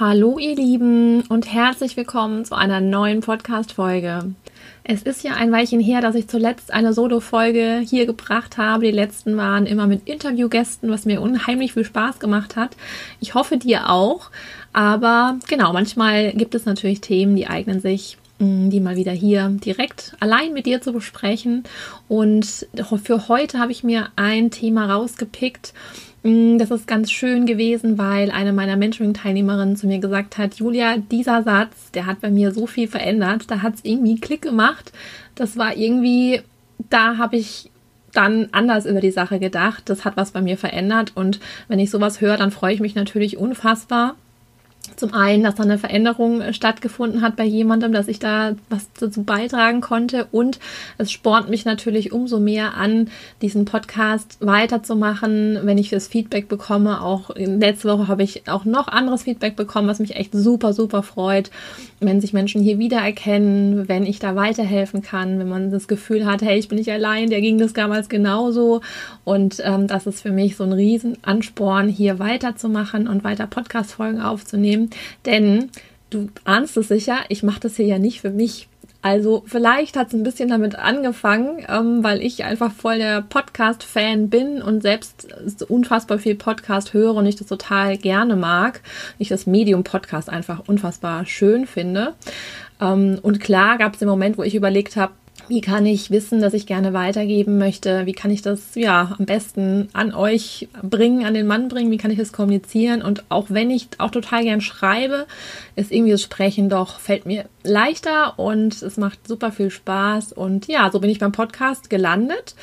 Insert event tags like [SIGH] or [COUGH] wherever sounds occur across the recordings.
Hallo ihr Lieben und herzlich willkommen zu einer neuen Podcast-Folge. Es ist ja ein Weilchen her, dass ich zuletzt eine Solo-Folge hier gebracht habe. Die letzten waren immer mit Interviewgästen, was mir unheimlich viel Spaß gemacht hat. Ich hoffe dir auch. Aber genau, manchmal gibt es natürlich Themen, die eignen sich mm, die mal wieder hier direkt allein mit dir zu besprechen. Und für heute habe ich mir ein Thema rausgepickt, das ist ganz schön gewesen, weil eine meiner Mentoring-Teilnehmerinnen zu mir gesagt hat, Julia, dieser Satz, der hat bei mir so viel verändert, da hat es irgendwie Klick gemacht. Das war irgendwie, da habe ich dann anders über die Sache gedacht. Das hat was bei mir verändert und wenn ich sowas höre, dann freue ich mich natürlich unfassbar. Zum einen, dass da eine Veränderung äh, stattgefunden hat bei jemandem, dass ich da was dazu beitragen konnte. Und es spornt mich natürlich umso mehr an, diesen Podcast weiterzumachen, wenn ich das Feedback bekomme. Auch letzte Woche habe ich auch noch anderes Feedback bekommen, was mich echt super, super freut, wenn sich Menschen hier wiedererkennen, wenn ich da weiterhelfen kann, wenn man das Gefühl hat, hey, ich bin nicht allein, der ging das damals genauso. Und ähm, das ist für mich so ein Riesenansporn, hier weiterzumachen und weiter Podcast-Folgen aufzunehmen nehmen, denn du ahnst es sicher, ich mache das hier ja nicht für mich. Also vielleicht hat es ein bisschen damit angefangen, ähm, weil ich einfach voll der Podcast-Fan bin und selbst unfassbar viel Podcast höre und ich das total gerne mag. Ich das Medium Podcast einfach unfassbar schön finde. Ähm, und klar gab es den Moment, wo ich überlegt habe, wie kann ich wissen, dass ich gerne weitergeben möchte? Wie kann ich das ja am besten an euch bringen, an den Mann bringen? Wie kann ich das kommunizieren? Und auch wenn ich auch total gern schreibe, ist irgendwie das Sprechen doch fällt mir leichter und es macht super viel Spaß. Und ja, so bin ich beim Podcast gelandet.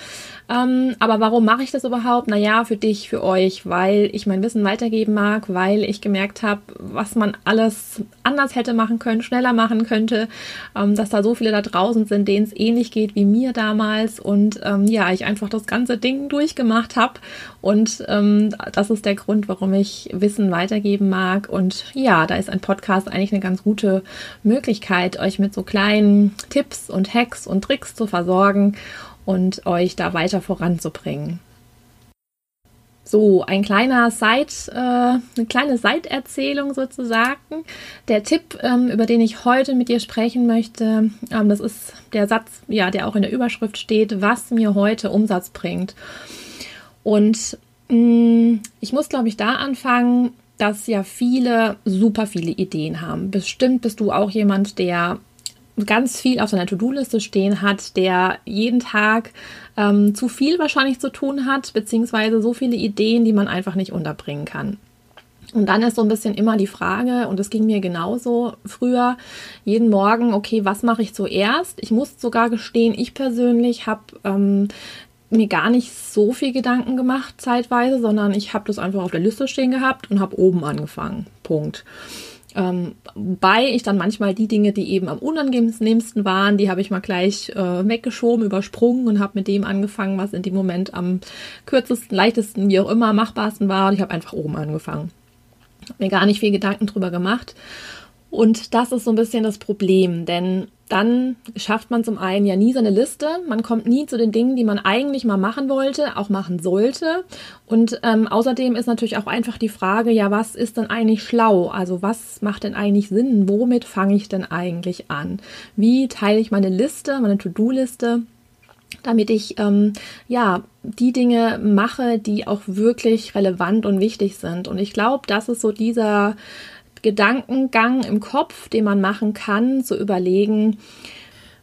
Ähm, aber warum mache ich das überhaupt? Naja, für dich, für euch, weil ich mein Wissen weitergeben mag, weil ich gemerkt habe, was man alles anders hätte machen können, schneller machen könnte, ähm, dass da so viele da draußen sind, denen es ähnlich geht wie mir damals. Und ähm, ja, ich einfach das ganze Ding durchgemacht habe und ähm, das ist der Grund, warum ich Wissen weitergeben mag. Und ja, da ist ein Podcast eigentlich eine ganz gute Möglichkeit, euch mit so kleinen Tipps und Hacks und Tricks zu versorgen und euch da weiter voranzubringen. So, ein kleiner Side, äh, eine kleine Seiterzählung sozusagen. Der Tipp, ähm, über den ich heute mit dir sprechen möchte, ähm, das ist der Satz, ja, der auch in der Überschrift steht, was mir heute Umsatz bringt. Und mh, mm, ich muss, glaube ich, da anfangen, dass ja viele super viele Ideen haben. Bestimmt bist du auch jemand, der ganz viel auf seiner To-Do-Liste stehen hat, der jeden Tag ähm, zu viel wahrscheinlich zu tun hat, beziehungsweise so viele Ideen, die man einfach nicht unterbringen kann. Und dann ist so ein bisschen immer die Frage, und es ging mir genauso früher, jeden Morgen, okay, was mache ich zuerst? Ich muss sogar gestehen, ich persönlich habe ähm, mir gar nicht so viel Gedanken gemacht zeitweise, sondern ich habe das einfach auf der Liste stehen gehabt und habe oben angefangen. Punkt. Ähm, wobei ich dann manchmal die Dinge, die eben am unangenehmsten waren, die habe ich mal gleich äh, weggeschoben, übersprungen und habe mit dem angefangen, was in dem Moment am kürzesten, leichtesten, wie auch immer, machbarsten war. Und ich habe einfach oben angefangen. Hab mir gar nicht viel Gedanken drüber gemacht. Und das ist so ein bisschen das Problem, denn dann schafft man zum einen ja nie seine Liste, man kommt nie zu den Dingen, die man eigentlich mal machen wollte, auch machen sollte. Und ähm, außerdem ist natürlich auch einfach die Frage, ja, was ist denn eigentlich schlau? Also was macht denn eigentlich Sinn? Womit fange ich denn eigentlich an? Wie teile ich meine Liste, meine To-Do-Liste? damit ich ähm, ja die Dinge mache, die auch wirklich relevant und wichtig sind. Und ich glaube, das ist so dieser Gedankengang im Kopf, den man machen kann, zu überlegen,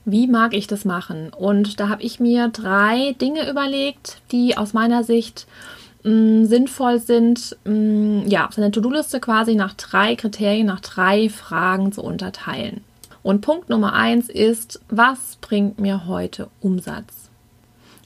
wie mag ich das machen? Und da habe ich mir drei Dinge überlegt, die aus meiner Sicht mh, mm, sinnvoll sind, mh, mm, ja, seine To-Do-Liste quasi nach drei Kriterien, nach drei Fragen zu unterteilen. Und Punkt Nummer eins ist, was bringt mir heute Umsatz?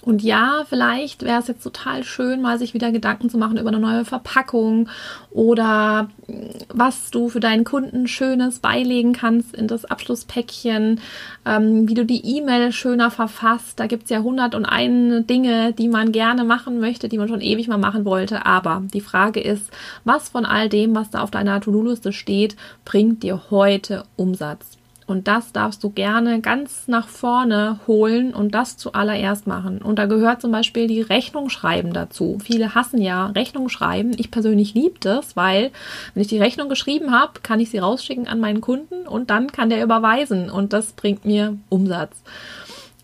Und ja, vielleicht wäre es jetzt total schön, mal sich wieder Gedanken zu machen über eine neue Verpackung oder mm, was du für deinen Kunden Schönes beilegen kannst in das Abschlusspäckchen, ähm, wie du die E-Mail schöner verfasst. Da gibt es ja hundert und einen Dinge, die man gerne machen möchte, die man schon ewig mal machen wollte. Aber die Frage ist, was von all dem, was da auf deiner To-Do-Liste steht, bringt dir heute Umsatz? Und das darfst du gerne ganz nach vorne holen und das zuallererst machen. Und da gehört zum Beispiel die Rechnung schreiben dazu. Viele hassen ja Rechnung schreiben. Ich persönlich liebe das, weil wenn ich die Rechnung geschrieben habe, kann ich sie rausschicken an meinen Kunden und dann kann der überweisen. Und das bringt mir Umsatz.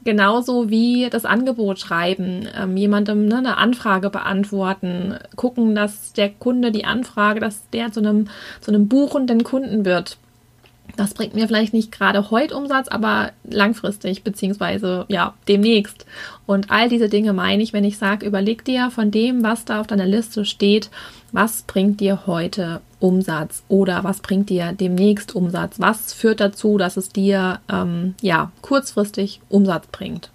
Genauso wie das Angebot schreiben, ähm, jemandem ne, eine Anfrage beantworten, gucken, dass der Kunde die Anfrage, dass der zu einem, zu einem buchenden Kunden wird. Das bringt mir vielleicht nicht gerade heute Umsatz, aber langfristig, beziehungsweise ja, demnächst. Und all diese Dinge meine ich, wenn ich sage, überleg dir von dem, was da auf deiner Liste steht, was bringt dir heute Umsatz oder was bringt dir demnächst Umsatz? Was führt dazu, dass es dir ähm, ja kurzfristig Umsatz bringt?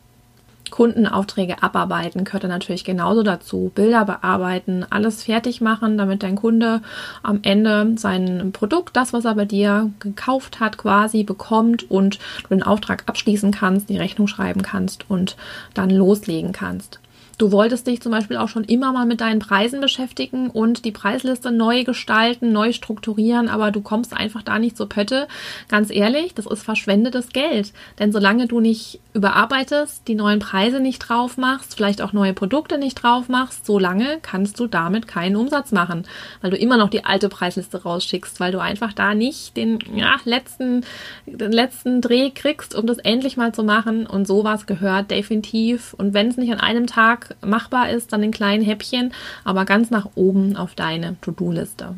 Kundenaufträge abarbeiten gehört natürlich genauso dazu. Bilder bearbeiten, alles fertig machen, damit dein Kunde am Ende sein Produkt, das, was er bei dir gekauft hat, quasi bekommt und du den Auftrag abschließen kannst, die Rechnung schreiben kannst und dann loslegen kannst. Du wolltest dich zum Beispiel auch schon immer mal mit deinen Preisen beschäftigen und die Preisliste neu gestalten, neu strukturieren, aber du kommst einfach da nicht zur Pötte. Ganz ehrlich, das ist verschwendetes Geld. Denn solange du nicht überarbeitest, die neuen Preise nicht drauf machst, vielleicht auch neue Produkte nicht drauf machst, solange kannst du damit keinen Umsatz machen, weil du immer noch die alte Preisliste rausschickst, weil du einfach da nicht den ja, letzten, den letzten Dreh kriegst, um das endlich mal zu machen. Und sowas gehört definitiv. Und wenn es nicht an einem Tag machbar ist, dann in kleinen Häppchen, aber ganz nach oben auf deine To-Do-Liste.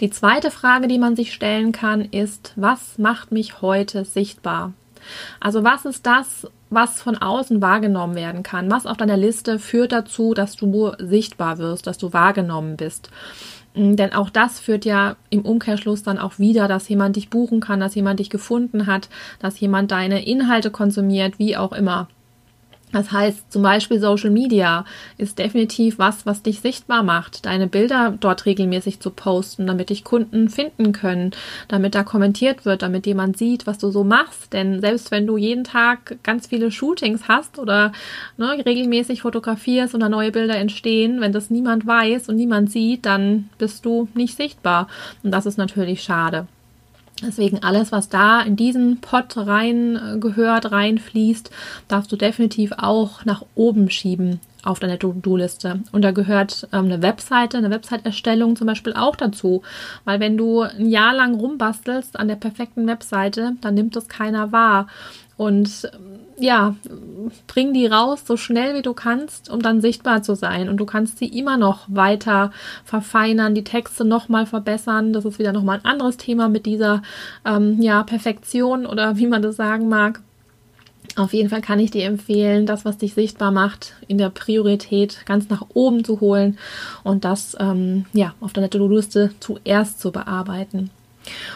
Die zweite Frage, die man sich stellen kann, ist, was macht mich heute sichtbar? Also was ist das, was von außen wahrgenommen werden kann? Was auf deiner Liste führt dazu, dass du sichtbar wirst, dass du wahrgenommen bist? Denn auch das führt ja im Umkehrschluss dann auch wieder, dass jemand dich buchen kann, dass jemand dich gefunden hat, dass jemand deine Inhalte konsumiert, wie auch immer. Das heißt, zum Beispiel Social Media ist definitiv was, was dich sichtbar macht, deine Bilder dort regelmäßig zu posten, damit dich Kunden finden können, damit da kommentiert wird, damit jemand sieht, was du so machst. Denn selbst wenn du jeden Tag ganz viele Shootings hast oder ne, regelmäßig fotografierst und da neue Bilder entstehen, wenn das niemand weiß und niemand sieht, dann bist du nicht sichtbar. Und das ist natürlich schade. Deswegen alles, was da in diesen Pot rein äh, gehört, reinfließt, darfst du definitiv auch nach oben schieben auf deine To-Do-Liste. Und da gehört ähm, eine Webseite, eine Website-Erstellung zum Beispiel auch dazu. Weil wenn du ein Jahr lang rumbastelst an der perfekten Webseite, dann nimmt das keiner wahr. Und ja, bring die raus so schnell wie du kannst, um dann sichtbar zu sein. Und du kannst sie immer noch weiter verfeinern, die Texte nochmal verbessern. Das ist wieder nochmal ein anderes Thema mit dieser ähm, ja, Perfektion oder wie man das sagen mag. Auf jeden Fall kann ich dir empfehlen, das, was dich sichtbar macht, in der Priorität ganz nach oben zu holen und das ähm, ja auf deiner To-Do-Liste zuerst zu bearbeiten.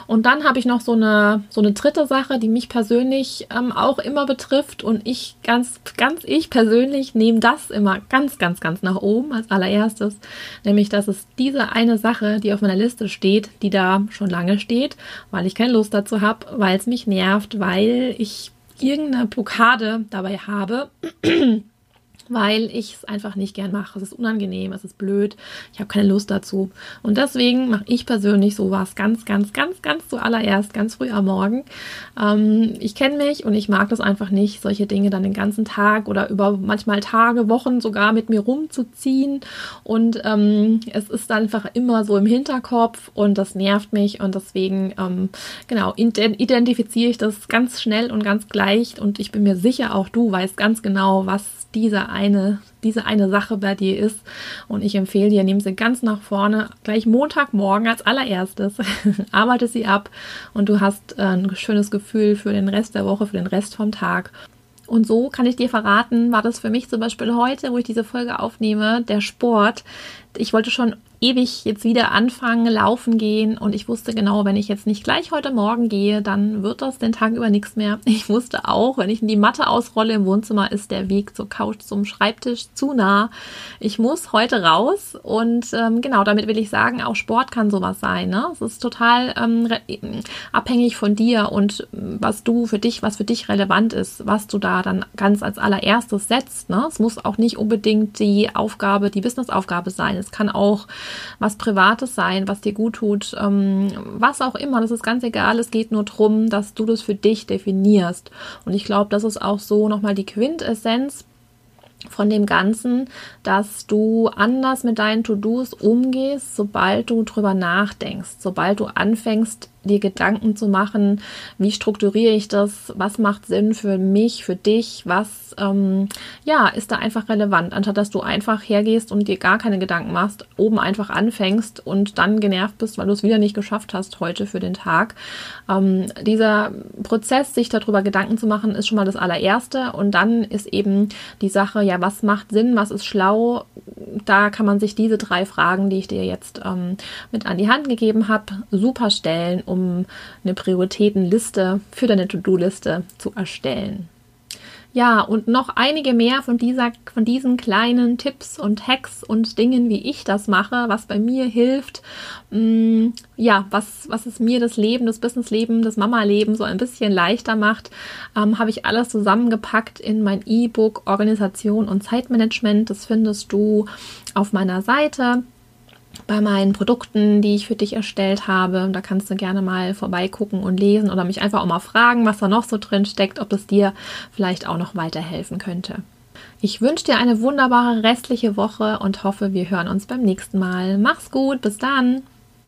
Und dann habe ich noch so eine, so eine dritte Sache, die mich persönlich ähm, auch immer betrifft. Und ich ganz, ganz ich persönlich nehme das immer ganz, ganz, ganz nach oben als allererstes. Nämlich, dass es diese eine Sache, die auf meiner Liste steht, die da schon lange steht, weil ich keine Lust dazu habe, weil es mich nervt, weil ich irgendeine Blockade dabei habe. [CLEARS THROAT] weil ich es einfach nicht gern mache. Es ist unangenehm, es ist blöd, ich habe keine Lust dazu. Und deswegen mache ich persönlich sowas ganz, ganz, ganz, ganz zuallererst, ganz früh am Morgen. Ähm, ich kenne mich und ich mag das einfach nicht, solche Dinge dann den ganzen Tag oder über manchmal Tage, Wochen sogar mit mir rumzuziehen. Und ähm, es ist einfach immer so im Hinterkopf und das nervt mich und deswegen, ähm, genau, identifiziere ich das ganz schnell und ganz gleich und ich bin mir sicher, auch du weißt ganz genau, was diese eine, diese eine Sache bei dir ist. Und ich empfehle dir, nimm sie ganz nach vorne, gleich Montagmorgen als allererstes. [LAUGHS] Arbeite sie ab und du hast äh, ein schönes Gefühl für den Rest der Woche, für den Rest vom Tag. Und so kann ich dir verraten, war das für mich zum Beispiel heute, wo ich diese Folge aufnehme, der Sport. Ich wollte schon ewig jetzt wieder anfangen, laufen gehen und ich wusste genau, wenn ich jetzt nicht gleich heute Morgen gehe, dann wird das den Tag über nichts mehr. Ich wusste auch, wenn ich in die Matte ausrolle im Wohnzimmer, ist der Weg zur Couch zum Schreibtisch zu nah. Ich muss heute raus und ähm, genau, damit will ich sagen, auch Sport kann sowas sein. Ne? Es ist total ähm, abhängig von dir und ähm, was du für dich, was für dich relevant ist, was du da dann ganz als allererstes setzt. Ne? Es muss auch nicht unbedingt die Aufgabe, die Businessaufgabe sein. Es kann auch was Privates sein, was dir gut tut, ähm, was auch immer. Das ist ganz egal. Es geht nur darum, dass du das für dich definierst. Und ich glaube, das ist auch so nochmal die Quintessenz von dem Ganzen, dass du anders mit deinen To-Dos umgehst, sobald du drüber nachdenkst, sobald du anfängst, dir Gedanken zu machen, wie strukturiere ich das, was macht Sinn für mich, für dich, was ähm, ja ist da einfach relevant, anstatt dass du einfach hergehst und dir gar keine Gedanken machst, oben einfach anfängst und dann genervt bist, weil du es wieder nicht geschafft hast heute für den Tag. Ähm, dieser Prozess, sich darüber Gedanken zu machen, ist schon mal das allererste und dann ist eben die Sache, ja, was macht Sinn, was ist schlau, da kann man sich diese drei Fragen, die ich dir jetzt ähm, mit an die Hand gegeben habe, super stellen, um eine Prioritätenliste für deine To-Do-Liste zu erstellen. Ja, und noch einige mehr von dieser, von diesen kleinen Tipps und Hacks und Dingen, wie ich das mache, was bei mir hilft. Mh, mm, ja, was, was es mir das Leben, das Businessleben, das Mama-Leben so ein bisschen leichter macht, ähm, habe ich alles zusammengepackt in mein E-Book Organisation und Zeitmanagement. Das findest du auf meiner Seite bei meinen Produkten, die ich für dich erstellt habe. Da kannst du gerne mal vorbeigucken und lesen oder mich einfach auch mal fragen, was da noch so drin steckt, ob es dir vielleicht auch noch weiterhelfen könnte. Ich wünsche dir eine wunderbare restliche Woche und hoffe, wir hören uns beim nächsten Mal. Mach's gut, bis dann!